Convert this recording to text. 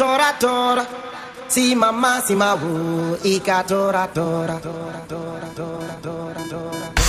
tora tora. Si mama si ma wu, tora tora tora tora tora tora tora.